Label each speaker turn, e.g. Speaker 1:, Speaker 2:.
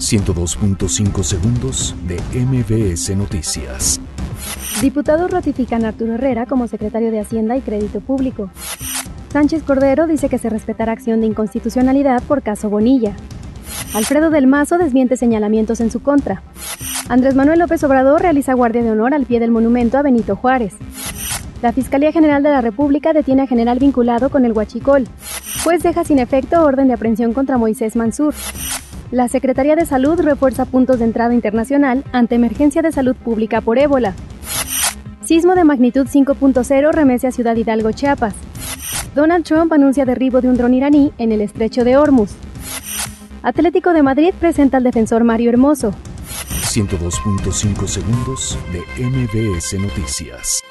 Speaker 1: 102.5 segundos de MBS Noticias.
Speaker 2: Diputados ratifican a Arturo Herrera como secretario de Hacienda y Crédito Público. Sánchez Cordero dice que se respetará acción de inconstitucionalidad por caso Bonilla. Alfredo del Mazo desmiente señalamientos en su contra. Andrés Manuel López Obrador realiza guardia de honor al pie del monumento a Benito Juárez. La Fiscalía General de la República detiene a general vinculado con el Huachicol. Juez deja sin efecto orden de aprehensión contra Moisés Mansur. La Secretaría de Salud refuerza puntos de entrada internacional ante emergencia de salud pública por ébola. Sismo de magnitud 5.0 remece a Ciudad Hidalgo, Chiapas. Donald Trump anuncia derribo de un dron iraní en el estrecho de Hormuz. Atlético de Madrid presenta al defensor Mario Hermoso.
Speaker 1: 102.5 segundos de MBS Noticias.